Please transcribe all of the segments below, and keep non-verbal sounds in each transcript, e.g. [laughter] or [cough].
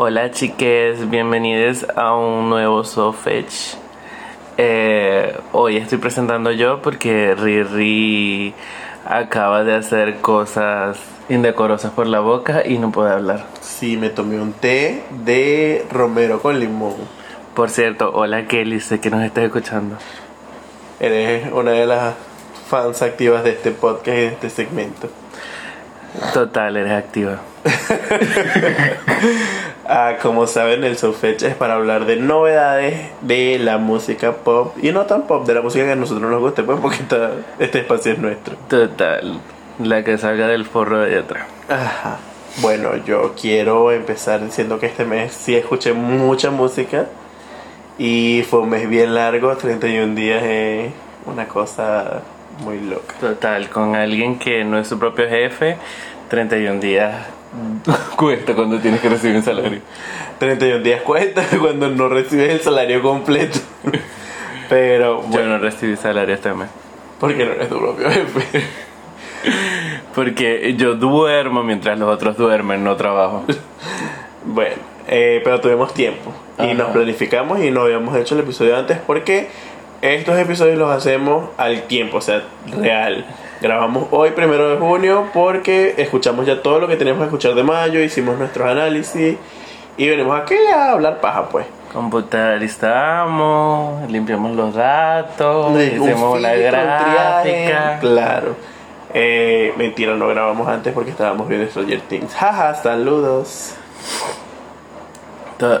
Hola chiques, bienvenidos a un nuevo Sofetch. Eh, hoy estoy presentando yo porque Riri acaba de hacer cosas indecorosas por la boca y no puede hablar. Sí, me tomé un té de romero con limón. Por cierto, hola Kelly, sé que nos estás escuchando. Eres una de las fans activas de este podcast y de este segmento. Total, eres activa. [laughs] ah, como saben, el Soulfetch es para hablar de novedades de la música pop y no tan pop, de la música que a nosotros nos guste, pues porque este espacio es nuestro. Total, la que salga del forro de atrás. Ajá. Bueno, yo quiero empezar diciendo que este mes sí escuché mucha música y fue un mes bien largo, 31 días es una cosa muy loca. Total, con alguien que no es su propio jefe, 31 días [laughs] cuesta cuando tienes que recibir un salario. 31 días cuesta [laughs] cuando no recibes el salario completo. [laughs] Pero yo no recibí salario este mes. Porque no eres tu propio jefe. Porque yo duermo mientras los otros duermen, no trabajo. bueno, eh, pero tuvimos tiempo y nos planificamos y no habíamos hecho el episodio antes porque estos episodios los hacemos al tiempo, o sea, real. Grabamos hoy, primero de junio, porque escuchamos ya todo lo que teníamos que escuchar de mayo, hicimos nuestros análisis y venimos aquí a hablar paja, pues. Computarizamos, limpiamos los datos, hicimos la gráfica. Claro. Eh, mentira, no grabamos antes porque estábamos viendo Stranger Things. Jaja, saludos.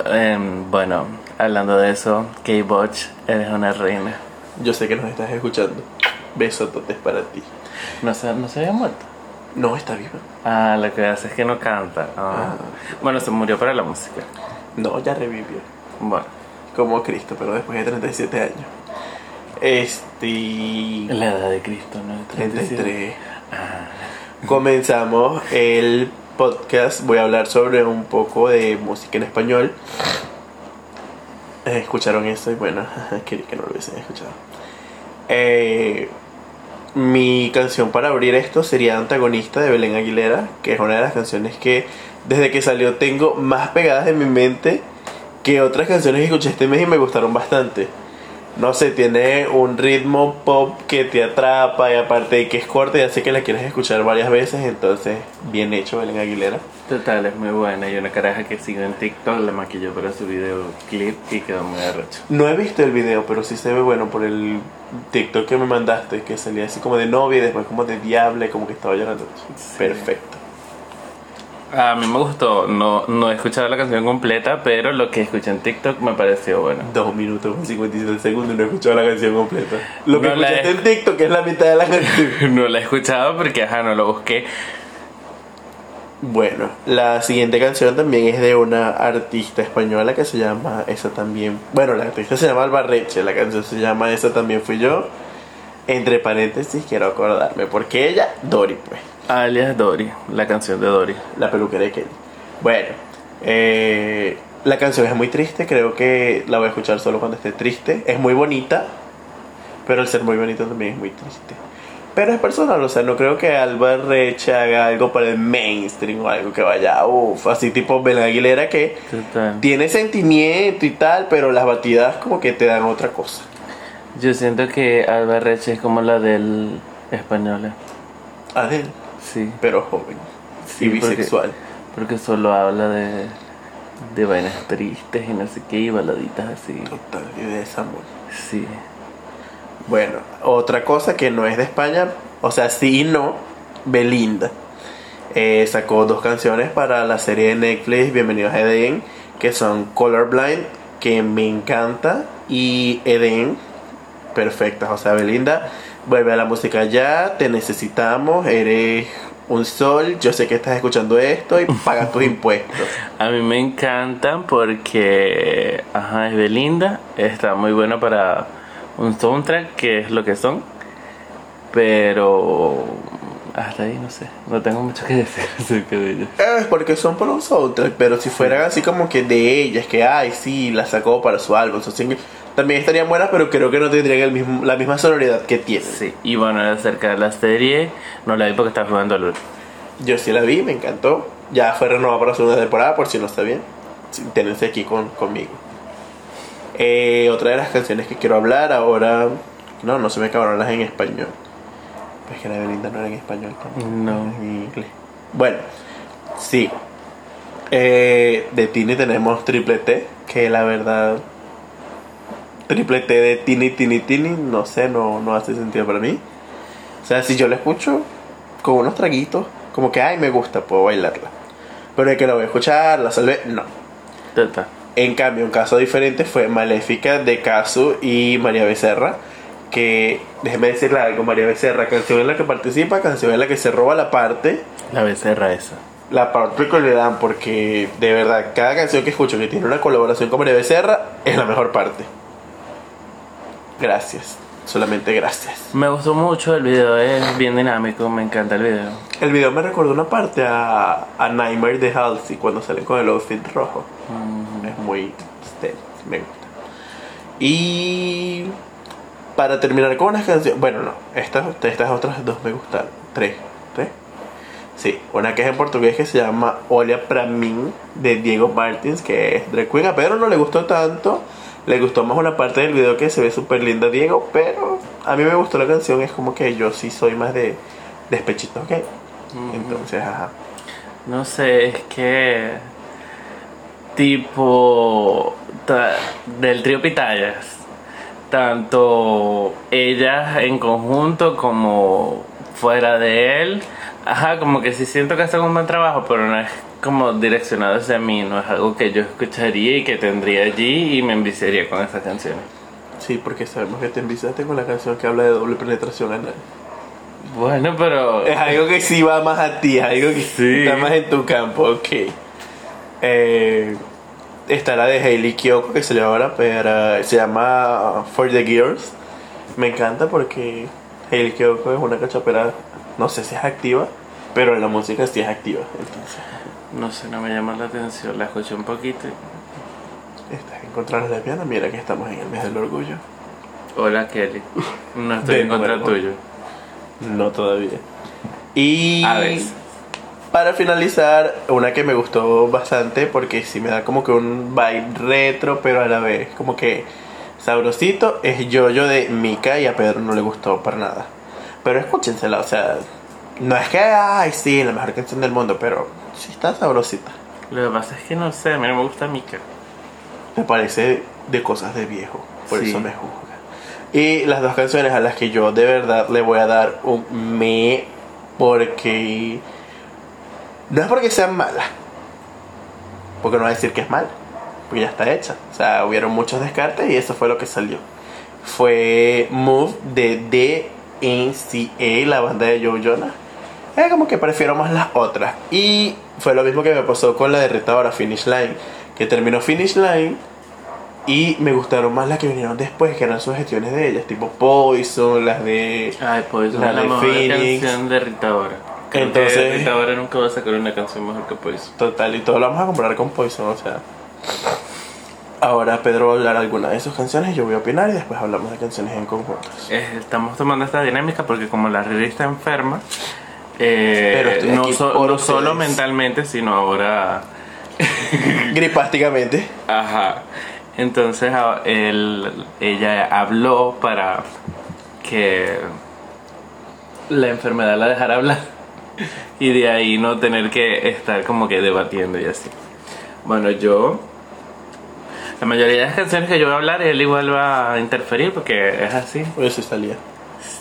Em, bueno, hablando de eso, K-Botch, eres una reina. Yo sé que nos estás escuchando. Besototes para ti. ¿No se, ¿No se había muerto? No, está viva. Ah, lo que hace es que no canta. Ah. Ah. Bueno, se murió para la música. No, ya revivió. Bueno. Como Cristo, pero después de 37 años. Este. La edad de Cristo, ¿no? 33. Ah. Comenzamos el podcast. Voy a hablar sobre un poco de música en español. Eh, escucharon esto y bueno, [laughs] quería que no lo hubiesen escuchado. Eh mi canción para abrir esto sería Antagonista de Belén Aguilera, que es una de las canciones que desde que salió tengo más pegadas en mi mente que otras canciones que escuché este mes y me gustaron bastante. No sé, tiene un ritmo pop que te atrapa y aparte de que es corta y sé que la quieres escuchar varias veces, entonces bien hecho Belén Aguilera. Total, es muy buena. Hay una caraja que sigue en TikTok, la maquilló para su videoclip y quedó muy arrecho. No he visto el video, pero sí se ve bueno por el TikTok que me mandaste, que salía así como de novia y después como de diable, como que estaba llorando. Perfecto. A mí me gustó, no, no he escuchado la canción completa, pero lo que escuché en TikTok me pareció bueno. Dos minutos con 57 segundos y no he escuchado la canción completa. Lo que escuchaste en TikTok es la mitad de la canción. [laughs] no la he escuchado porque, ajá, no lo busqué. Bueno, la siguiente canción también es de una artista española que se llama Esa también. Bueno, la artista se llama Albarreche, la canción se llama Esa también fui yo. Entre paréntesis, quiero acordarme, porque ella, Dori, pues. Alias Dori, la canción de Dori. La peluquera de Kelly. Bueno, eh, la canción es muy triste, creo que la voy a escuchar solo cuando esté triste. Es muy bonita, pero el ser muy bonito también es muy triste. Pero es personal, o sea, no creo que Alba Reche haga algo para el mainstream o algo que vaya, uff, así tipo Bela Aguilera que tiene sentimiento y tal, pero las batidas como que te dan otra cosa. Yo siento que Alba Reche es como la del español. Adel. Sí. Pero joven. y bisexual. Porque, solo habla de, de vainas tristes y no sé qué, y baladitas así. Total, y de desamor. Sí. Bueno, otra cosa que no es de España, o sea, sí y no, Belinda. Eh, sacó dos canciones para la serie de Netflix Bienvenidos a Eden, que son Colorblind, que me encanta, y Eden, perfectas. O sea, Belinda, vuelve a la música ya, te necesitamos, eres un sol, yo sé que estás escuchando esto y pagas tus [laughs] impuestos. A mí me encantan porque, ajá, es Belinda, está muy bueno para un soundtrack, que es lo que son, pero hasta ahí no sé, no tengo mucho que [laughs] decir acerca de ellos. Es porque son por un soundtrack, pero si fueran así como que de ellas, que ay, sí, la sacó para su álbum, su también estarían buenas, pero creo que no tendrían el mismo, la misma sonoridad que tiene. Sí, y bueno, acerca de la serie, no la vi porque estaba jugando LOL. Yo sí la vi, me encantó. Ya fue renovada para la segunda temporada, por si no está bien. Ténganse aquí con, conmigo. Eh, otra de las canciones que quiero hablar ahora. No, no se me acabaron las en español. Es que la de Belinda no era en español también. No. En inglés. Bueno, sí. Eh, de Tini tenemos Triple T, que la verdad. Triple T de Tini, Tini, Tini, no sé, no, no hace sentido para mí. O sea, si yo la escucho con unos traguitos, como que, ay, me gusta, puedo bailarla. Pero de que la voy a escuchar, la salve, no. En cambio, un caso diferente fue Maléfica de Casu y María Becerra. Que, déjeme decirle algo, María Becerra, canción en la que participa, canción en la que se roba la parte, La becerra esa. la parte que le dan, porque de verdad, cada canción que escucho que tiene una colaboración con María Becerra es la mejor parte. Gracias, solamente gracias. Me gustó mucho, el video es bien dinámico, me encanta el video. El video me recordó una parte a, a Nightmare de Halsey cuando salen con el outfit rojo. Es muy stealth, me gusta. Y para terminar con unas canciones, bueno, no, estas, estas otras dos me gustan. Tres, tres. Sí, una que es en portugués que se llama Olha pra mim de Diego Martins, que es drag queen. A Pedro no le gustó tanto, le gustó más una parte del video que se ve súper linda Diego, pero a mí me gustó la canción, es como que yo sí soy más de despechito, ¿ok? Entonces, ajá. No sé, es que. Tipo. del trío Pitayas. Tanto ellas en conjunto como fuera de él. Ajá, como que sí siento que hacen un buen trabajo, pero no es como direccionado hacia mí. No es algo que yo escucharía y que tendría allí y me enviciaría con esas canciones. Sí, porque sabemos que te enviciaste con la canción que habla de doble penetración anal. Bueno, pero. Es algo que sí va más a ti, es algo que Sí. está más en tu campo, ok. Eh, está la de Hailey Kiyoko que se llama ahora, pero se llama For the Girls. Me encanta porque Hailey Kiyoko es una cachapera, no sé si es activa, pero en la música sí es activa. Entonces, No sé, no me llama la atención. La escuché un poquito. estás en contra de la lesbiana, mira que estamos en el mes del orgullo. Hola, Kelly. No estoy en contra nuevo. tuyo. No todavía. Y A veces. para finalizar, una que me gustó bastante porque sí me da como que un vibe retro, pero a la vez como que sabrosito, es Yo-Yo de Mika y a Pedro no le gustó para nada. Pero escúchensela, o sea, no es que, ay, sí, la mejor canción del mundo, pero sí está sabrosita. Lo que pasa es que no sé, a mí no me gusta Mika. Me parece de cosas de viejo, por Sí. eso me juzga. Y las dos canciones a las que yo de verdad le voy a dar un me porque no es porque sean malas, porque no voy a decir que es mala, porque ya está hecha. O sea, hubieron muchos descartes y eso fue lo que salió. Fue Move de DNCA, la banda de Joe Jonas. Es como que prefiero más las otras. Y fue lo mismo que me pasó con la de Rita ahora, Finish Line. Que terminó Finish Line y me gustaron más las que vinieron después, que eran sugestiones de ellas, tipo Poison, las de... Ay, pues La la de Phoenix. canción de Rita Ora. Creo Entonces- que Rita Ora nunca va a sacar una canción mejor que Poison. Total, y todo lo vamos a comparar con Poison, o sea... Ahora Pedro va a hablar alguna de sus canciones, yo voy a opinar y después hablamos de canciones en conjuntos. Eh, estamos tomando esta dinámica porque como la Riri está enferma, eh, Pero estoy no, so- no solo mentalmente, sino ahora... [laughs] [laughs] Gripásticamente. Ajá. Entonces él- ella habló para que la enfermedad la dejara hablar [laughs] y de ahí no tener que estar como que debatiendo y así. Bueno, yo... La mayoría de las canciones que yo voy a hablar, él igual va a interferir porque es así. Oye, sí salía.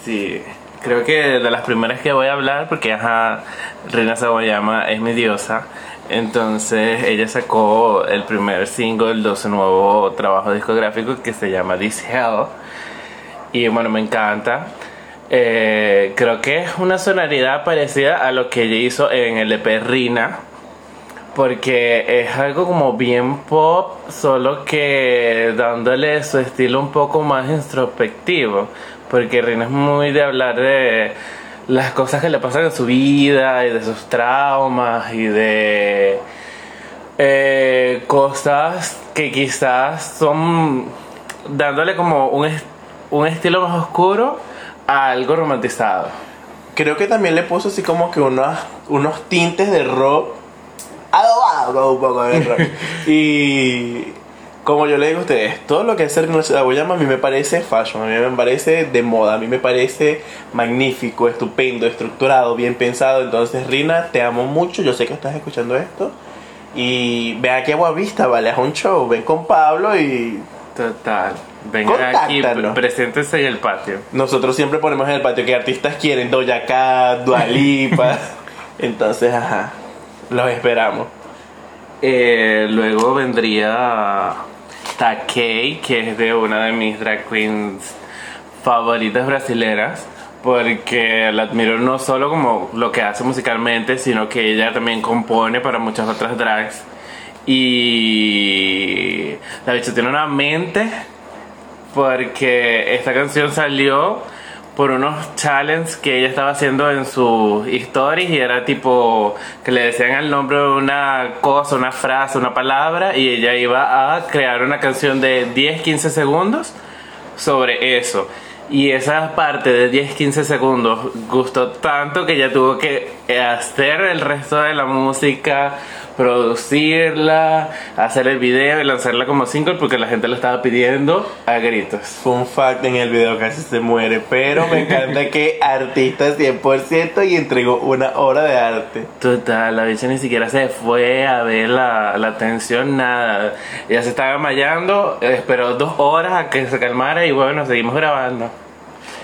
Sí, creo que de las primeras que voy a hablar, porque ajá, Reina Sawayama es mi diosa, entonces ella sacó el primer single de su nuevo trabajo discográfico que se llama This Hell, y bueno, me encanta. Eh, creo que es una sonoridad parecida a lo que ella hizo en el EP Rina, porque es algo como bien pop, solo que dándole su estilo un poco más introspectivo. Porque Rina es muy de hablar de las cosas que le pasan en su vida y de sus traumas y de eh, cosas que quizás son dándole como un, est- un estilo más oscuro a algo romantizado. Creo que también le puso así como que unos, unos tintes de rock adobado. un poco de rock. [laughs] y como yo le digo a ustedes, todo lo que hace Rina Sawayama a mí me parece fashion, a mí me parece de moda, a mí me parece magnífico, estupendo, estructurado, bien pensado. Entonces, Rina, te amo mucho, yo sé que estás escuchando esto. Y ve aquí a Boavista, vale, es un show, ven con Pablo y Total. Venga aquí, preséntese en el patio. nosotros siempre ponemos en el patio que artistas quieren, Doja Cat, Dua Lipa. [laughs] Entonces, ajá, los esperamos. Eh, luego vendría Takei, que es de una de mis drag queens favoritas brasileras, porque la admiro no solo como lo que hace musicalmente, sino que ella también compone para muchas otras drags. Y la bicha tiene una mente, porque esta canción salió por unos challenges que ella estaba haciendo en sus stories y era tipo que le decían el nombre de una cosa, una frase, una palabra y ella iba a crear una canción de 10-15 segundos sobre eso. Y esa parte de 10-15 segundos gustó tanto que ella tuvo que hacer el resto de la música, producirla, hacer el video y lanzarla como single porque la gente lo estaba pidiendo a gritos. Fun fact, en el video casi se muere, pero me encanta que artista 100% y entregó una obra de arte. Total, la bicha ni siquiera se fue a ver la, la atención, nada. Ella se estaba desmayando, esperó dos horas a que se calmara y bueno, seguimos grabando.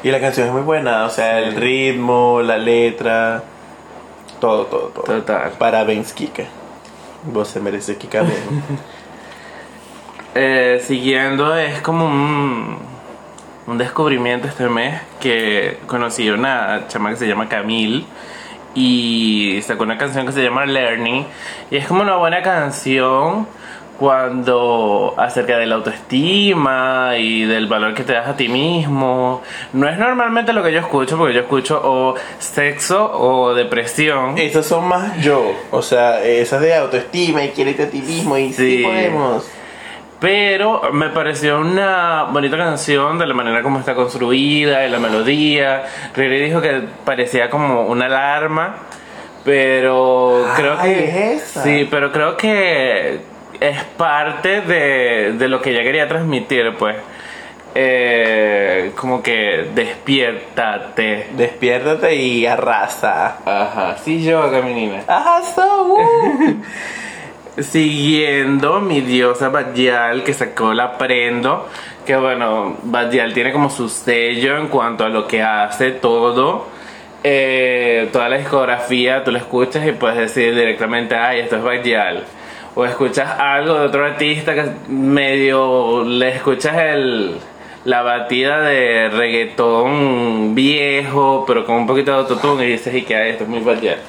Y la canción es muy buena, o sea, el ritmo, la letra, todo, todo, todo. Total. Parabéns, Kika. Vos se mereces Kika Beno. Eh, siguiendo, es como un, un descubrimiento este mes que conocí a una chama que se llama Camille y sacó una canción que se llama Learning y es como una buena canción cuando acerca de la autoestima y del valor que te das a ti mismo no es normalmente lo que yo escucho porque yo escucho o sexo o depresión Esas son más yo, o sea, esas de autoestima y quiérete a ti mismo y sí, Sí. podemos. Pero me pareció una bonita canción de la manera como está construida, de la melodía. Riri dijo que parecía como una alarma, pero creo que es esa. sí, pero creo que es parte de, de lo que ella quería transmitir, pues. Eh, como que despiértate. Despiértate y arrasa. Ajá, sí yo acá mi niña. Arrasa, uh. Siguiendo mi diosa Badial que sacó la Prendo, que bueno, Badial tiene como su sello en cuanto a lo que hace todo. Eh, toda la discografía tú la escuchas y puedes decir directamente, ay, esto es Badial. O escuchas algo de otro artista que medio le escuchas el, la batida de reggaetón viejo, pero con un poquito de autotune y dices, y que esto es muy Badial.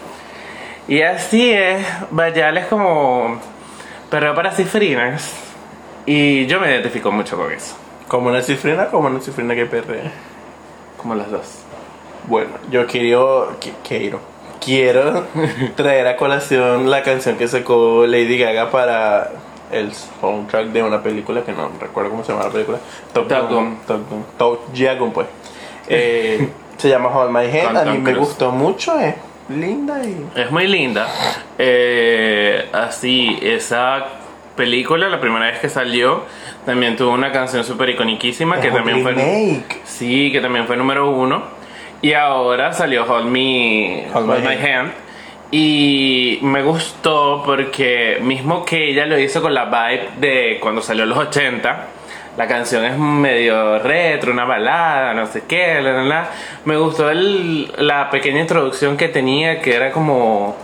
Y así es, Bayal es como perreo para cifrinas. Y yo me identifico mucho con eso. Como una cifrina, como una cifrina que perrea. Como las dos. Bueno, yo quiero, qui- quiero, quiero [laughs] traer a colación la canción que sacó Lady Gaga para el soundtrack de una película que no recuerdo cómo se llama la película. Top Gun. Top Gun. Top Gun, pues. Eh, [laughs] se llama Hold My Hand. A mí me gustó mucho, es linda y. Es muy linda. Eh, así, esa película, la primera vez que salió, también tuvo una canción súper iconiquísima que es también fue... remake. Sí, que también fue número uno. Y ahora salió Hold Me, Hold My My Hand. Y me gustó porque mismo que ella lo hizo con la vibe de cuando salió en los 80, la canción es medio retro, una balada, no sé qué, la, la, la. Me gustó el- la pequeña introducción que tenía, que era como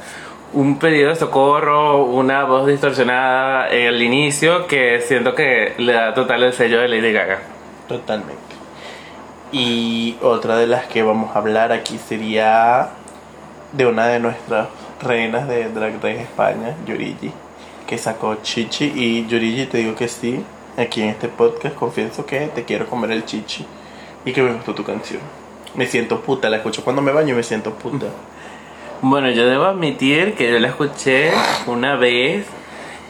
un pedido de socorro, una voz distorsionada al inicio, que siento que le da total el sello de Lady Gaga. Totalmente. Y otra de las que vamos a hablar aquí sería de una de nuestras reinas de Drag Race España, Yurigi, que sacó Chichi. Y Yurigi, te digo que sí, aquí en este podcast confieso que te quiero comer el chichi y que me gustó tu canción. Me siento puta, la escucho cuando me baño y me siento puta. [laughs] Bueno, yo debo admitir que yo la escuché una vez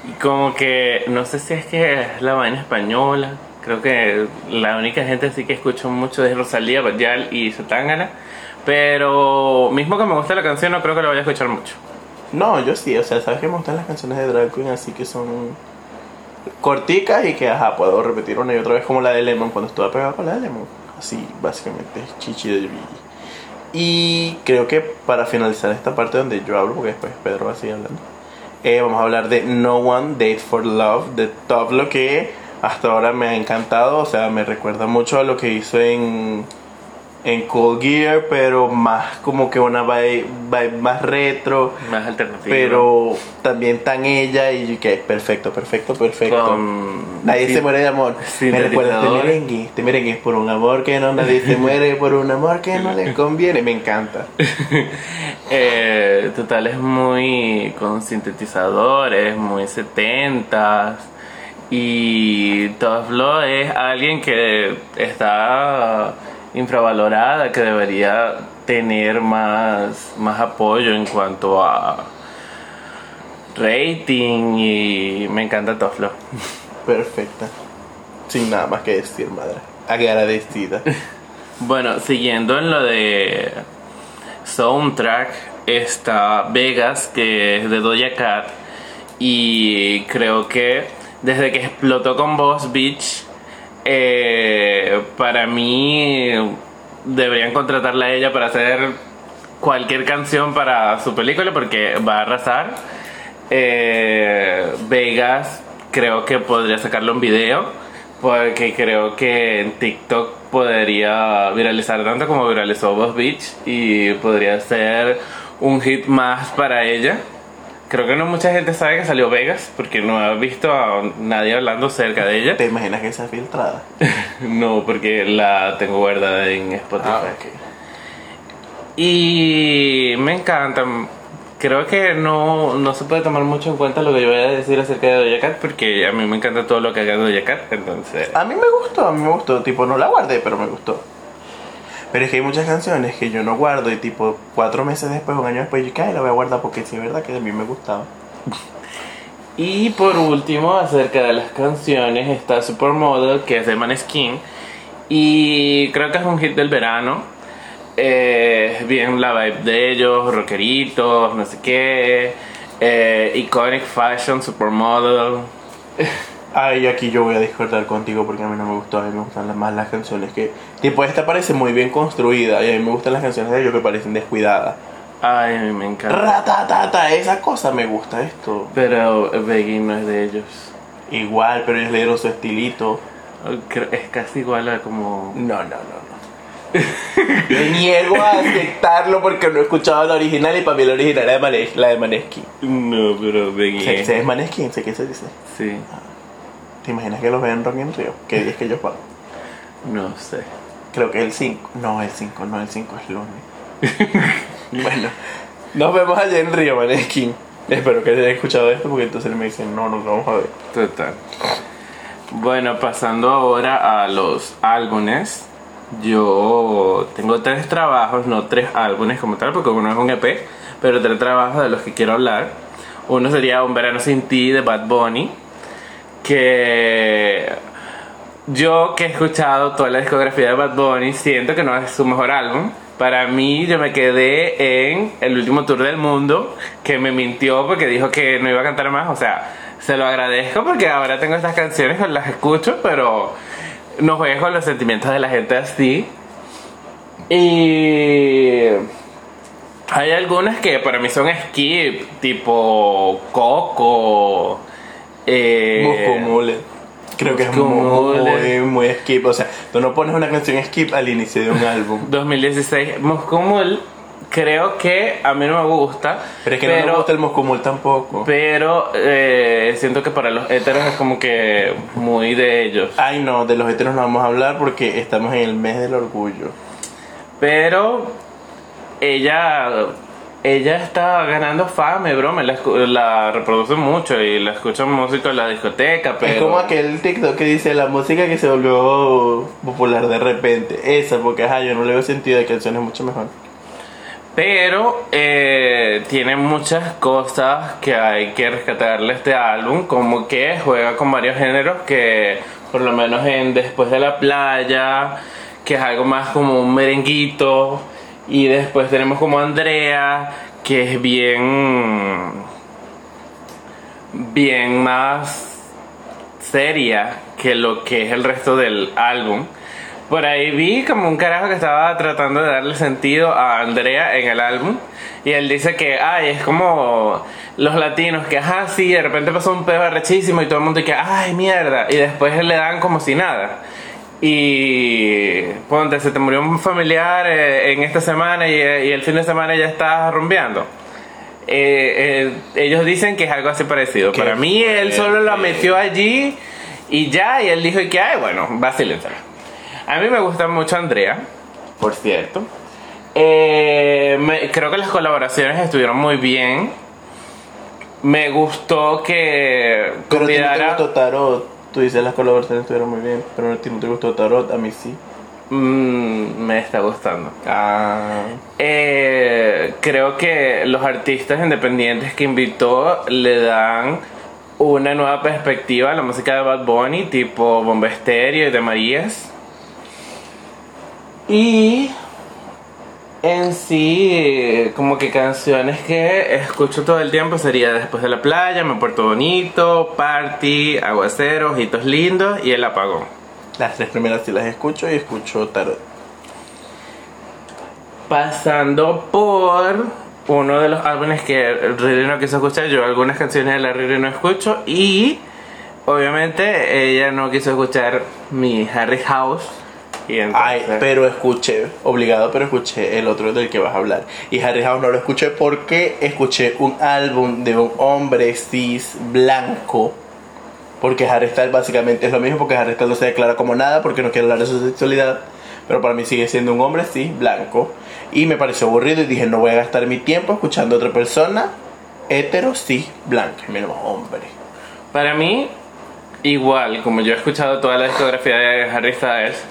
y como que no sé si es que es la vaina española. Creo que la única gente así que escucho mucho es Rosalía, Badial y Zetangana. Pero mismo que me gusta la canción, no creo que la vaya a escuchar mucho. No, yo sí, o sea, sabes que me gustan las canciones de Drag Queen así que son corticas y que, ajá, puedo repetir una y otra vez como la de Lemon cuando estuve pegado con la de Lemon. Así, básicamente, chichi de. Y creo que para finalizar esta parte donde yo hablo, porque después Pedro va a seguir hablando, eh, vamos a hablar de No One Date for Love de Top, lo que hasta ahora me ha encantado, o sea, me recuerda mucho a lo que hizo en en Cold Gear, pero más como que una vibe, vibe más retro, Más alternativa. pero también tan ella y que perfecto, perfecto, perfecto. Con- Nadie se muere de amor. Me recuerda este merengue. Este merengue es por un amor que no, nadie se muere por un amor que no le conviene. Me encanta. [laughs] Eh, total es muy con sintetizadores, muy 70 y Toflo es alguien que está infravalorada, que debería tener más, más apoyo en cuanto a rating y me encanta Toflo. [laughs] Perfecta. Sin nada más que decir, madre. Agradecida. [laughs] Bueno, siguiendo en lo de soundtrack, está Vegas, que es de Doja Cat. Y creo que desde que explotó con Boss Beach, eh, para mí deberían contratarla a ella para hacer cualquier canción para su película porque va a arrasar. Eh, Vegas creo que podría sacarlo en video porque creo que en TikTok podría viralizar tanto como viralizó Boss Beach y podría ser un hit más para ella. Creo que no mucha gente sabe que salió Vegas porque no he visto a nadie hablando cerca de ella. ¿Te imaginas que sea filtrada? [laughs] No, porque la tengo guardada en Spotify. Ah. Y me encanta. Creo que no, no se puede tomar mucho en cuenta lo que yo voy a decir acerca de Doja Cat porque a mí me encanta todo lo que haga Doja Cat. Entonces, A mí me gustó, a mí me gustó. Tipo, no la guardé, pero me gustó. Pero es que hay muchas canciones que yo no guardo y tipo cuatro meses después, un año después, yo que "Ay, la voy a guardar porque sí es verdad que a mí me gustaba. [laughs] Y por último, acerca de las canciones, está Supermodel, que es de Maneskin. Y creo que es un hit del verano. Eh, bien la vibe de ellos, rockeritos, no sé qué. Eh, iconic Fashion, Supermodel. [laughs] Ay, aquí yo voy a discordar contigo porque a mí no me gustó, a mí me gustan más las canciones que... Tipo, esta parece muy bien construida y a mí me gustan las canciones de ellos que parecen descuidadas. Ay, a mí me encanta. Ratatata, esa cosa me gusta esto. Pero Beggy no es de ellos. Igual, pero ellos le dieron su estilito. Es casi igual a como... No, no, no, no. [laughs] Me niego a aceptarlo porque no he escuchado la original y para mí la original era de Manes- la de Maneskin. No, pero Beggy... ¿Se, se es Maneskin? ¿Sé qué se dice? Sí, ¿Te imaginas que los ven en Rock in Rio? ¿Qué día es que ellos van? no sé. Creo que el 5. No, el 5, no, el 5 es lunes. [laughs] bueno, nos vemos allá en Río, Maneskin. Espero que hayan escuchado esto porque entonces me dicen, no, nos vamos a ver. Total. Bueno, pasando ahora a los álbumes. Yo tengo tres trabajos, no tres álbumes como tal, porque uno es un EP, pero tres trabajos de los que quiero hablar. Uno sería Un verano sin ti de Bad Bunny, que yo que he escuchado toda la discografía de Bad Bunny, siento que no es su mejor álbum. Para mí, yo me quedé en el último tour del mundo, que me mintió porque dijo que no iba a cantar más. O sea, se lo agradezco porque ahora tengo estas canciones las escucho, pero no juegues con los sentimientos de la gente así. Y hay algunas que para mí son skip, tipo Coco. Eh. Creo que es muy, muy, muy skip. O sea, tú no pones una canción skip al inicio de un álbum. [laughs] 2016. Moscomul, creo que a mí no me gusta. Pero es que no me gusta el Muscumul tampoco. Pero eh, siento que para los héteros es como que muy de ellos. Ay, no, de los heteros no vamos a hablar porque estamos en el mes del orgullo. Pero ella ella está ganando fama, bro. Me la, la reproduce mucho y la escucho en música en la discoteca. Pero Es como aquel TikTok que dice la música que se volvió popular de repente. Esa, porque ajá, yo no le veo sentido de canciones mucho mejor. Pero eh, tiene muchas cosas que hay que rescatarle a este álbum, como que juega con varios géneros que por lo menos en Después de la playa, que es algo más como un merenguito, y después tenemos como Andrea, que es bien, bien más seria que lo que es el resto del álbum. Por ahí vi como un carajo que estaba tratando de darle sentido a Andrea en el álbum. Y él dice que, ay, es como los latinos, que, ajá, sí, de repente pasó un pedo rechísimo y todo el mundo que, ay, mierda. Y después le dan como si nada. Y ponte, se te murió un familiar eh, en esta semana y, eh, y el fin de semana ya estás rumbeando. Eh, eh, ellos dicen que es algo así parecido. Para mí, él solo la metió allí y ya, y él dijo que, ay, bueno, vacílensela. A mí me gusta mucho Andrea, por cierto. Eh, me- creo que las colaboraciones estuvieron muy bien. Me gustó que Pero a convidara. Tarot. Tú dices las colaboraciones estuvieron muy bien, pero a ti no te gustó Tarot, a mí sí. Mm, me está gustando. Ah. Eh, creo que los artistas independientes que invitó le dan una nueva perspectiva a la música de Bad Bunny, tipo Bomba Estéreo y de Marías. Y en sí, eh, como que canciones que escucho todo el tiempo sería Después de la playa, Me Puerto Bonito, Party, Aguacero, Ojitos Lindos y El Apagón. Las tres primeras sí las escucho y escucho Tarot. Pasando por uno de los álbumes que Riri no quiso escuchar, yo algunas canciones de la Riri no escucho y obviamente ella no quiso escuchar mi Harry House. Y entonces, Ay, pero escuché, obligado, pero escuché el otro del que vas a hablar. Y Harry House no lo escuché porque escuché un álbum de un hombre cis blanco. Porque Harry Styles básicamente es lo mismo, porque Harry Styles no se declara como nada, porque no quiere hablar de su sexualidad. Pero para mí sigue siendo un hombre cis blanco. Y me pareció aburrido y dije, no voy a gastar mi tiempo escuchando a otra persona hetero cis blanca, menos hombre. Para mí, igual, como yo he escuchado toda la discografía de Harry Styles,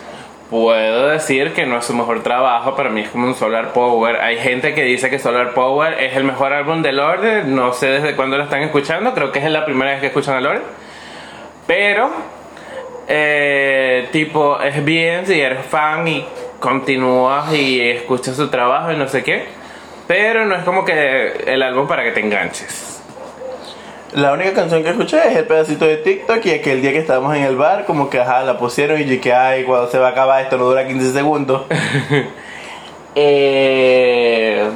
puedo decir que no es su mejor trabajo. Para mí es como un Solar Power. Hay gente que dice que Solar Power es el mejor álbum de Lorde. No sé desde cuándo lo están escuchando. Creo que es la primera vez que escuchan a Lorde. Pero, eh, tipo, es bien si eres fan y continúas y escuchas su trabajo y no sé qué. Pero no es como que el álbum para que te enganches. La única canción que escuché es el pedacito de TikTok y aquel día que estábamos en el bar, como que ajá, la pusieron y yo que ay, cuando se va a acabar esto no dura 15 segundos. [laughs] Eh,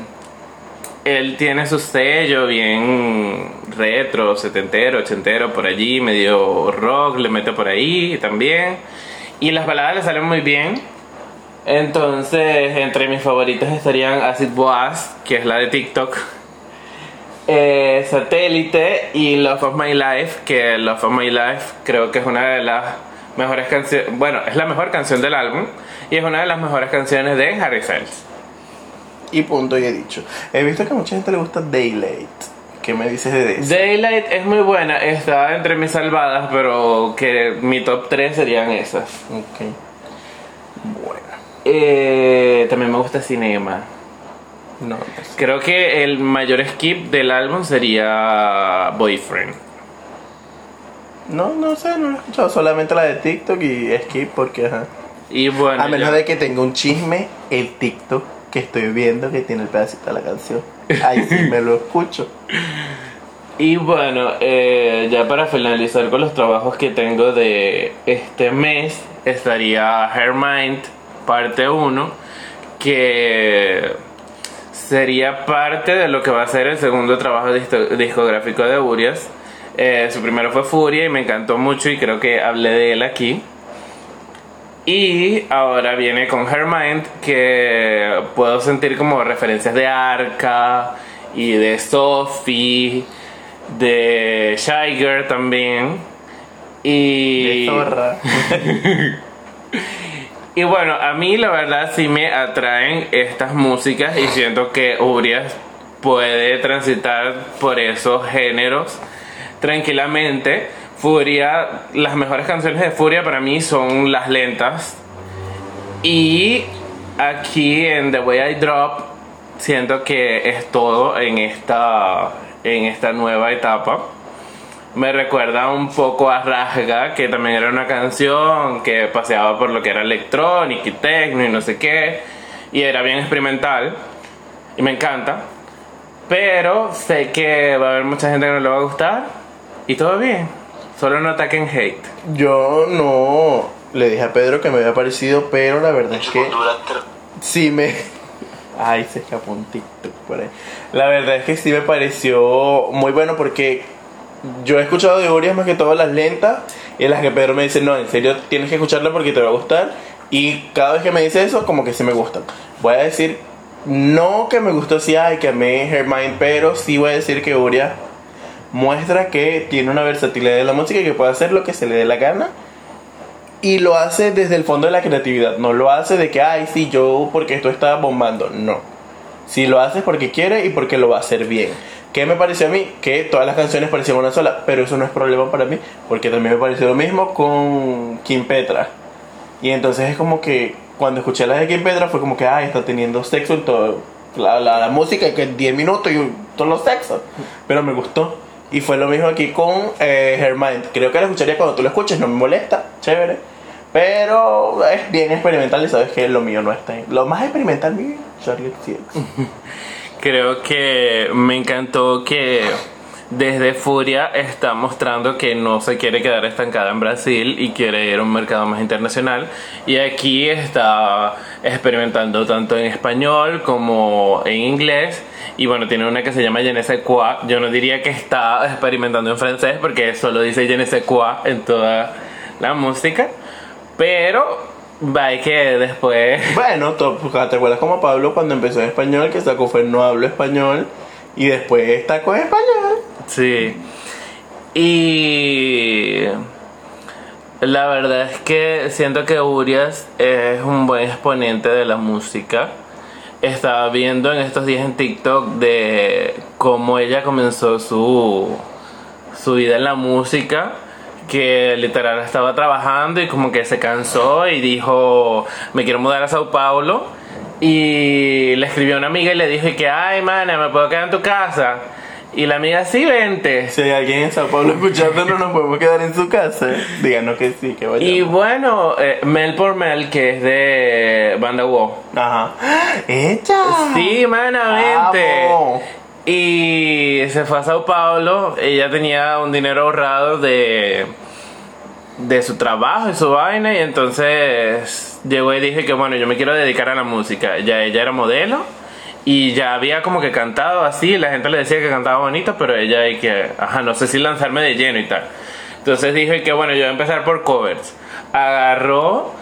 él tiene su sello bien retro, setentero, ochentero, por allí, medio rock, le mete por ahí también. Y las baladas le salen muy bien. Entonces, entre mis favoritas estarían Acid Boas, que es la de TikTok. Eh, Satélite y Love of My Life, que Love of My Life creo que es una de las mejores canciones, bueno, es la mejor canción del álbum y es una de las mejores canciones de Harry Styles. Y punto y he dicho. He visto que a mucha gente le gusta Daylight. ¿Qué me dices de eso? Daylight es muy buena, está entre mis salvadas, pero que mi top 3 serían esas. Ok. Bueno. Eh, también me gusta Cinema. No. Creo que el mayor skip del álbum sería Boyfriend. No, no sé, no lo he escuchado. Solamente la de TikTok y Skip porque ajá. Y bueno, A menos ya- de que tenga un chisme, el TikTok que estoy viendo que tiene el pedacito de la canción. Ahí sí me lo escucho. [laughs] Y bueno, eh, ya para finalizar con los trabajos que tengo de este mes, estaría Hermind parte 1, que sería parte de lo que va a ser el segundo trabajo discográfico de Urias. Eh, su primero fue Furia y me encantó mucho y creo que hablé de él aquí. Y ahora viene con Hermind que puedo sentir como referencias de Arca y de Sophie, de Shy Girl también. Y, De zorra. [laughs] y bueno, a mí la verdad sí me atraen estas músicas y siento que Urias puede transitar por esos géneros tranquilamente. Furia, las mejores canciones de Furia para mí son las lentas. Y aquí en The Way I Drop siento que es todo en esta en esta nueva etapa. Me recuerda un poco a Rasga, que también era una canción que paseaba por lo que era electrónica y techno y no sé qué, y era bien experimental, y me encanta. Pero sé que va a haber mucha gente que no le va a gustar. Y todo bien. Solo no ataquen hate. Yo no le dije a Pedro que me había parecido, pero la verdad es que sí me. [laughs] Ay, se escapó un TikTok por ahí. La verdad es que sí me pareció muy bueno porque yo he escuchado de Urias más que todas las lentas y en las que Pedro me dice, no, en serio tienes que escucharla porque te va a gustar. Y cada vez que me dice eso, como que sí me gustan. Voy a decir, no que me gustó sí, ay, que amé Hermione, pero sí voy a decir que Urias muestra que tiene una versatilidad de la música y que puede hacer lo que se le dé la gana. Y lo hace desde el fondo de la creatividad. No lo hace de que, ay, sí, yo porque esto está bombando. No. Si lo hace porque quiere y porque lo va a hacer bien. ¿Qué me pareció a mí? Que todas las canciones parecían una sola, pero eso no es problema para mí, porque también me pareció lo mismo con Kim Petra. Y entonces es como que cuando escuché la de Kim Petra fue como que, ay, está teniendo sexo en todo. La, la, la música, que 10 minutos y todos los sexos. Pero me gustó. Y fue lo mismo aquí con eh. Creo que la escucharía cuando tú lo escuches, no me molesta, chévere. Pero es bien experimental y sabes que lo mío no está. Lo más experimental mío, Charlie [laughs] Creo que me encantó que desde Furia está mostrando que no se quiere quedar estancada en Brasil y quiere ir a un mercado más internacional. Y aquí está experimentando tanto en español como en inglés. Y bueno, tiene una que se llama Je ne. Yo no diría que está experimentando en francés porque solo dice Je ne en toda la música. Pero Va, que después. [laughs] Bueno, ¿te acuerdas como Pablo cuando empezó en español que sacó fue No hablo español y después está con español? Sí. Y. La verdad es que siento que Urias es un buen exponente de la música. Estaba viendo en estos días en TikTok de cómo ella comenzó su, su vida en la música que literal estaba trabajando y como que se cansó y dijo, me quiero mudar a Sao Paulo. Y le escribió a una amiga y le dijo que, ay, mana, ¿me puedo quedar en tu casa? Y la amiga, sí, vente. Si hay alguien en Sao Paulo escuchando, no nos podemos quedar en su casa. Díganos que sí, que vayamos. Y bueno, eh, Mel por Mel, que es de Banda Wow. Ajá. ¡Echa! Sí, mana, vente. Y se fue a Sao Paulo. Ella tenía un dinero ahorrado de, de su trabajo y su vaina. Y entonces llegó y dije que bueno, yo me quiero dedicar a la música. Ya ella era modelo. Y ya había como que cantado así, la gente le decía que cantaba bonito, pero ella hay que, ajá, no sé si lanzarme de lleno y tal. Entonces dije que bueno, yo voy a empezar por covers. Agarró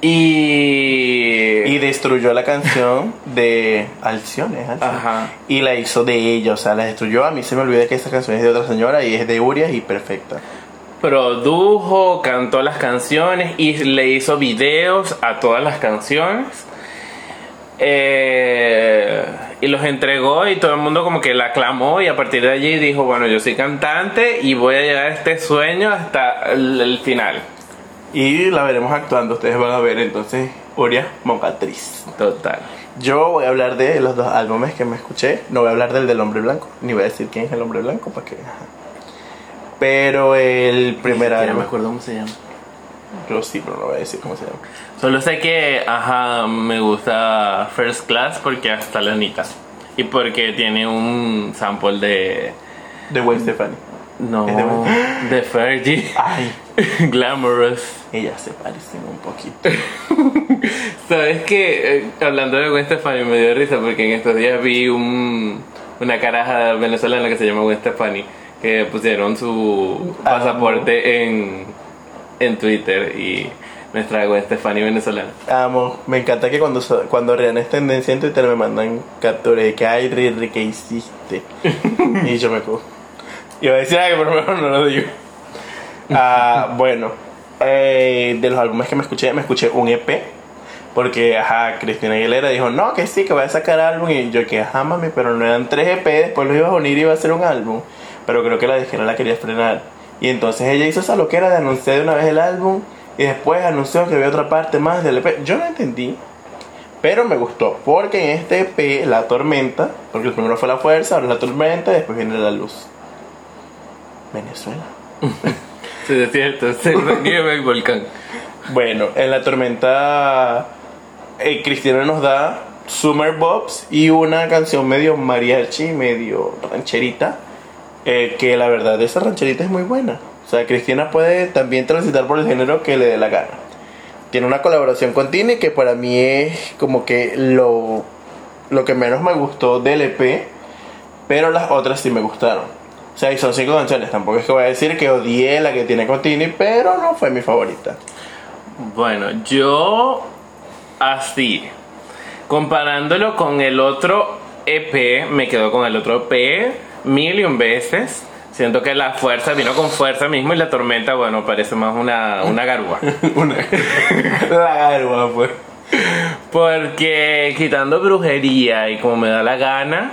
y... Y destruyó la canción de Alciones, Ajá. Y la hizo de ella, o sea, la destruyó. A mí se me olvidó que esta canción es de otra señora y es de Urias y perfecta. Produjo, cantó las canciones y le hizo videos a todas las canciones. Eh, y los entregó y todo el mundo como que la aclamó y a partir de allí dijo, bueno, yo soy cantante y voy a llegar a este sueño hasta el final. Y la veremos actuando, ustedes van a ver entonces Uria Moncatriz. Total. Yo voy a hablar de los dos álbumes que me escuché. No voy a hablar del del hombre blanco, ni voy a decir quién es el hombre blanco para que. Pero el primer álbum. No me acuerdo cómo se llama. Yo sí, pero no voy a decir cómo se llama. Solo sé que, ajá, me gusta First Class porque hasta la Anita. Y porque tiene un sample de. De Gwen Stefani. No, de Fergie. Ay. [laughs] Glamorous. Ellas se parecen un poquito. [laughs] ¿Sabes qué? Eh, hablando de Gwen Stefani me dio risa porque en estos días vi un, una caraja venezolana que se llama Gwen Stefani que pusieron su pasaporte en, en Twitter y nuestra Gwen Stefani venezolana. Amo, me encanta que cuando, cuando Rihanna es tendencia en Twitter me mandan capturas de que ay, Riri, ¿qué hiciste? [laughs] y yo me cojo. Iba a decir algo, pero mejor no lo digo. Ah, bueno, eh, de los álbumes que me escuché, me escuché un EP. Porque, ajá, Cristina Aguilera dijo, no, que sí, que voy a sacar álbum. Y yo, que ajá, mami, pero no eran tres EP, después los iba a unir y iba a hacer un álbum. Pero creo que la disquera la quería frenar. Y entonces ella hizo esa loquera de anunciar de una vez el álbum. Y después anunció que había otra parte más del EP. Yo no entendí. Pero me gustó. Porque en este EP, La Tormenta, porque el primero fue La Fuerza, ahora La Tormenta y después viene La Luz. Venezuela. [laughs] Sí, es cierto, se [laughs] nieve el volcán. Bueno, en la tormenta, eh, Cristiano nos da Summer Bobs y una canción medio mariachi, medio rancherita, eh, que la verdad esa rancherita es muy buena. O sea, Cristina puede también transitar por el género que le dé la gana. Tiene una colaboración con Tini que para mí es como que lo, lo que menos me gustó del EP, pero las otras sí me gustaron. Sea, y son cinco canciones. Tampoco es que voy a decir que odié la que tiene con Tini, pero no fue mi favorita. Bueno, yo así, comparándolo con el otro EP, me quedo con el otro EP mil y un veces. Siento que la fuerza vino con fuerza mismo y la tormenta, bueno, parece más una, una garúa. [laughs] Una, la garba, pues. Porque quitando brujería y como me da la gana,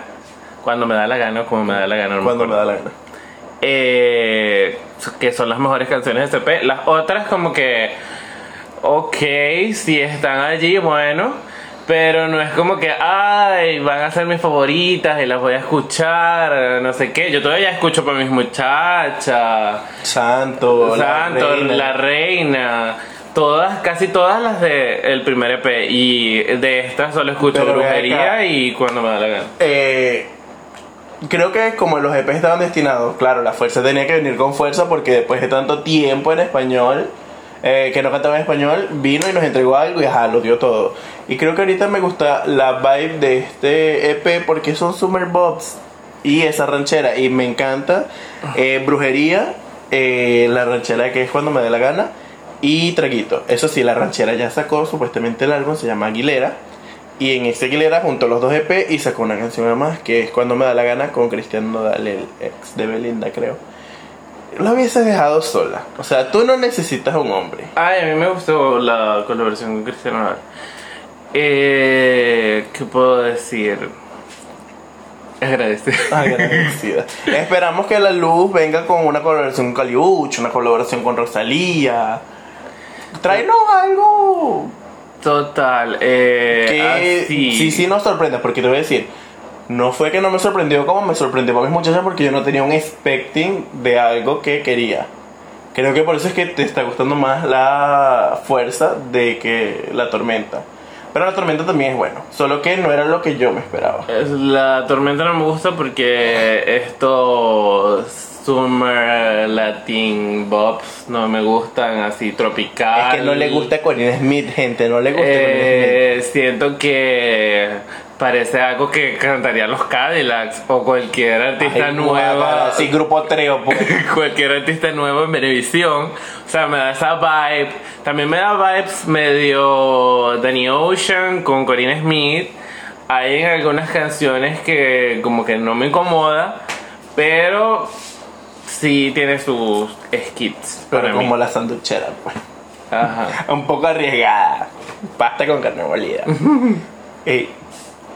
cuando me da la gana o como me da la gana, no Cuando me da la gana. Eh, que son las mejores canciones de este EP. Las otras como que, ok, si están allí, bueno, pero no es como que, ay, van a ser mis favoritas y las voy a escuchar, no sé qué. Yo todavía escucho para mis muchachas, Santo, Santo, reina. la reina. Todas, casi todas las de el primer EP y de estas solo escucho Pero brujería y cuando me da la gana. Eh, creo que como los EP estaban destinados, claro, la fuerza tenía que venir con fuerza porque después de tanto tiempo en español, eh, que no cantaba en español, vino y nos entregó algo y ajá, lo dio todo. Y creo que ahorita me gusta la vibe de este EP porque son Summer Bobs y esa ranchera y me encanta eh, Brujería, eh, la ranchera que es cuando me dé la gana. Y Traguito. Eso sí, la ranchera ya sacó supuestamente el álbum, se llama Aguilera. Y en este Aguilera juntó los dos EP y sacó una canción más que es Cuando me da la gana con Cristian Nodal, el ex de Belinda, creo. Lo hubieses dejado sola. O sea, tú no necesitas un hombre. Ay, a mí me gustó la colaboración con Cristiano Ronaldo. Eh, ¿Qué puedo decir? Agradecido. [laughs] Agradecida. Esperamos que la luz venga con una colaboración con Caliuch, una colaboración con Rosalía. Tráenos algo Total. Eh, que así. sí, sí nos sorprende, porque te voy a decir, no fue que no me sorprendió como me sorprendió para mis muchachas porque yo no tenía un expecting de algo que quería. Creo que por eso es que te está gustando más la fuerza de que la tormenta. Pero la tormenta también es bueno, solo que no era lo que yo me esperaba. Es- La tormenta no me gusta porque estos Summer Latin Bobs no me gustan así tropical. Es que no le gusta Corinne Smith, gente, no le gusta Eh, siento que parece algo que cantarían los Cadillacs o cualquier Smith. artista Ay, nueva. Sí, grupo Treo, pues. [laughs] cualquier artista nuevo en Venevisión. O sea, me da esa vibe. También me da vibes medio Danny Ocean con Corinne Smith. Hay en algunas canciones que como que no me incomoda, pero sí tiene sus skits. Pero mí. como la sanduchera, pues. Ajá. [laughs] Un poco arriesgada. Pasta con carne molida. [laughs] Eh,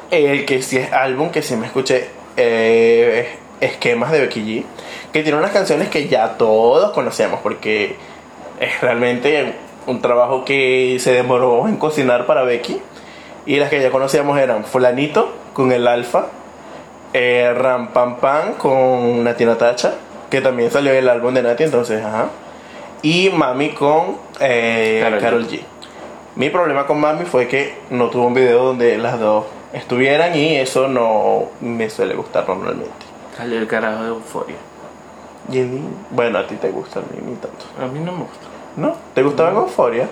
el que sí es álbum que sí me escuché eh, esquemas de Becky G que tiene unas canciones que ya todos conocemos porque es realmente un trabajo que se demoró en cocinar para Becky y las que ya conocíamos eran Fulanito con el Alfa eh, Ram Pam Pam con Nati Natacha que también salió el álbum de Nati entonces ajá y Mami con eh, Karol G. Mi problema con Mami fue que no tuvo un video donde las dos estuvieran y eso no me suele gustar normalmente. Salió el carajo de euforia. Y bueno, a ti te gusta, a mí ni tanto. A mí no me gusta. ¿No? ¿Te gustaba en Euphoria?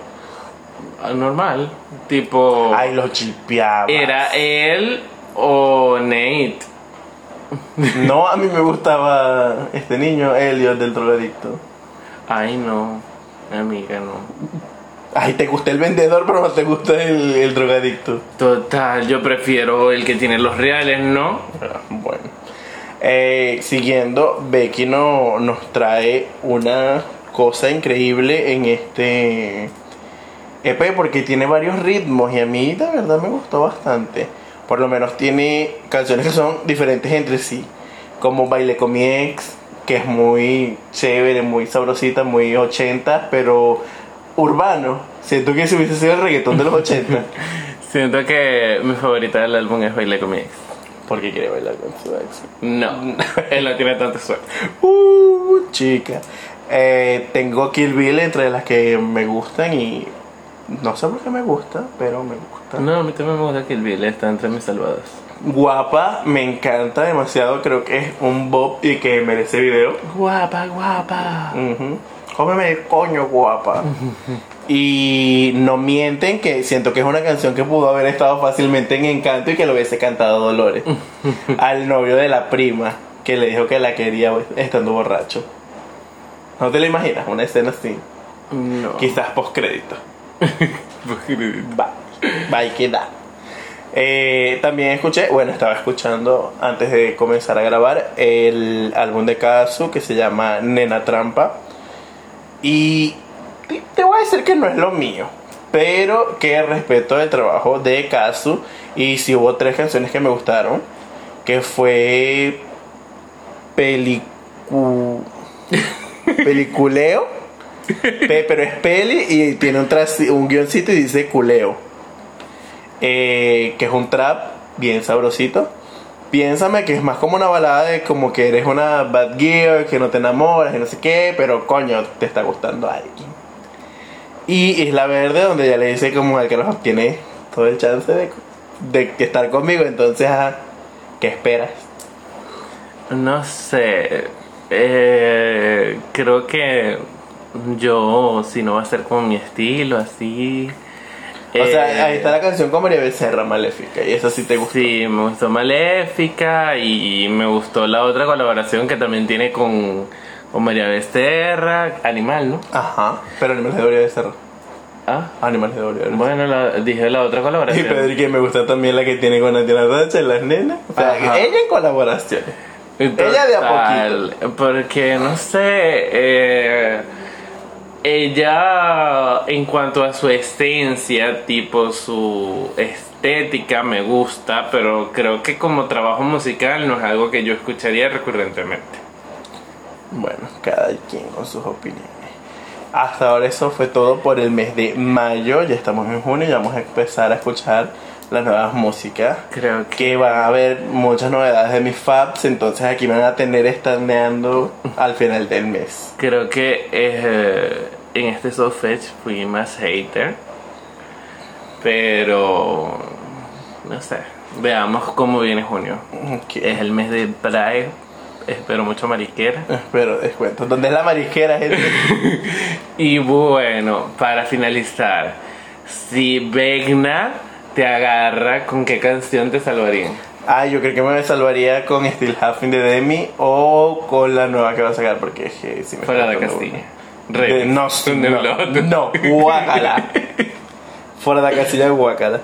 Ah, Normal. Tipo. Ay, los chipeaba. ¿Era él o Nate? [laughs] No, a mí me gustaba este niño, Elliot del drogadicto. Ay, no. Amiga, no. Ay, te gusta el vendedor, pero no te gusta el, el drogadicto. Total, yo prefiero el que tiene los reales, ¿no? Ah, Bueno. Eh, siguiendo, Becky no, nos trae una cosa increíble en este EP porque tiene varios ritmos y a mí de verdad me gustó bastante. Por lo menos tiene canciones que son diferentes entre sí, como Baile con mi ex, que es muy chévere, muy sabrosita, muy 80, pero urbano. Siento que si hubiese sido el reggaetón de los 80. [laughs] Siento que mi favorita del álbum es Baile con mi ex. porque quiere bailar con su ex. No, [laughs] él no tiene tanta suerte. Uh, chica. Eh, tengo Kill Bill entre las que me gustan y No sé por qué me gusta, pero me gusta. No, a mí también me gusta Kill Bill, está entre mis salvados. Guapa, me encanta demasiado, creo que es un bob y que merece video. Guapa, guapa. Ujú. Cómeme el coño, guapa. [laughs] y no mienten que siento que es una canción que pudo haber estado fácilmente en Encanto y que lo hubiese cantado Dolores. [laughs] al novio de la prima, que le dijo que la quería estando borracho. ¿No te lo imaginas? Una escena así. No. Quizás post crédito. [laughs] Va, va y queda. Eh, también escuché, bueno, estaba escuchando antes de comenzar a grabar el álbum de Kazu que se llama Nena Trampa. Y te, te voy a decir que no es lo mío, pero que respeto el trabajo de Kazu. Y si hubo tres canciones que me gustaron, que fue Pelicu... [laughs] Peliculeo. Pe- pero es peli y tiene un, un guioncito y dice culeo. Eh, que es un trap bien sabrosito. Piénsame que es más como una balada de como que eres una bad girl, que no te enamoras y no sé qué, pero coño, te está gustando alguien. Y Isla Verde, donde ya le dice como al que los obtiene todo el chance de, de estar conmigo, entonces, ajá, ¿qué esperas? No sé. Eh, creo que yo, si no va a ser como mi estilo, así. O sea, eh, ahí está la canción con María Becerra, Maléfica, y eso sí te gustó. Sí, me gustó Maléfica y me gustó la otra colaboración que también tiene con, con María Becerra, Animal, ¿no? Ajá, pero Animales de María Becerra. Ah, Animales de María Becerra. bueno, la- dije la otra Y colaboración. Pedro, que me gusta también la que tiene con Natiana Rocha, las nenas. O sea, ella en colaboraciones. Ella de a Total, Porque, no sé, eh, ella en cuanto a su esencia, tipo su estética me gusta, pero creo que como trabajo musical no es algo que yo escucharía recurrentemente. Bueno, cada quien con sus opiniones. Hasta ahora eso fue todo por el mes de mayo. Ya estamos en junio y vamos a empezar a escuchar las nuevas músicas. Creo que Que van a haber muchas novedades de mis faps, entonces aquí van a tener estaneando [laughs] al final del mes. creo que eh, en este Soul Fetch fui más hater, pero no sé. Veamos cómo viene junio. Ok. Es el mes de Pride. Espero mucho marisquera. Espero descuento. ¿Dónde es la marisquera, gente? [laughs] Y bueno, para finalizar, si Vegna te agarra, ¿con qué canción te salvarían? Ah, yo creo que me salvaría con Still Having de Demi o con la nueva que va a sacar porque es que si me Fuera de Castilla. De- no, no, no, guácala. Fuera de Castilla, guácala.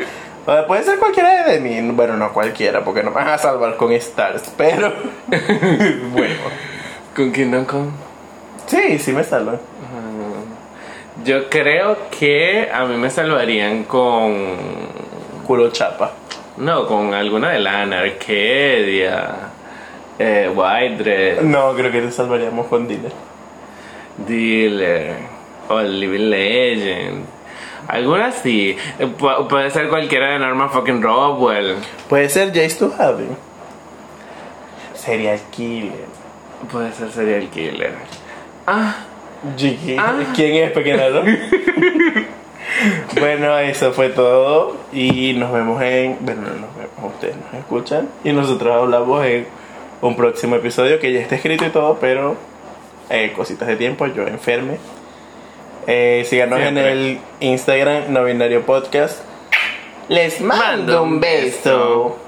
Puede ser cualquiera de Demi. Bueno, no cualquiera, porque no me van a salvar con Stars. Pero, [laughs] bueno. ¿Con Kingdom Come? Sí, sí me salvan. Yo creo que a mí me salvarían con. Culo chapa. No, con alguna de Lana, Arcadia, eh, White Dress, No, creo que te salvaríamos con Dealer. Dealer, o Living Legend. Algunas sí. Eh, pu- puede ser cualquiera de Norman fucking Rockwell. Puede ser Jace to Having. Serial Killer. Puede ser Serial Killer. Ah, Jiki. Ah. ¿Quién es Pequenaro? [laughs] [laughs] bueno, eso fue todo. Y nos vemos en. Bueno, no nos vemos, ustedes nos escuchan. Y nosotros hablamos en un próximo episodio que ya está escrito y todo, pero eh, cositas de tiempo, yo enferme. Eh, síganos en el Instagram, no binario podcast. Les mando un beso.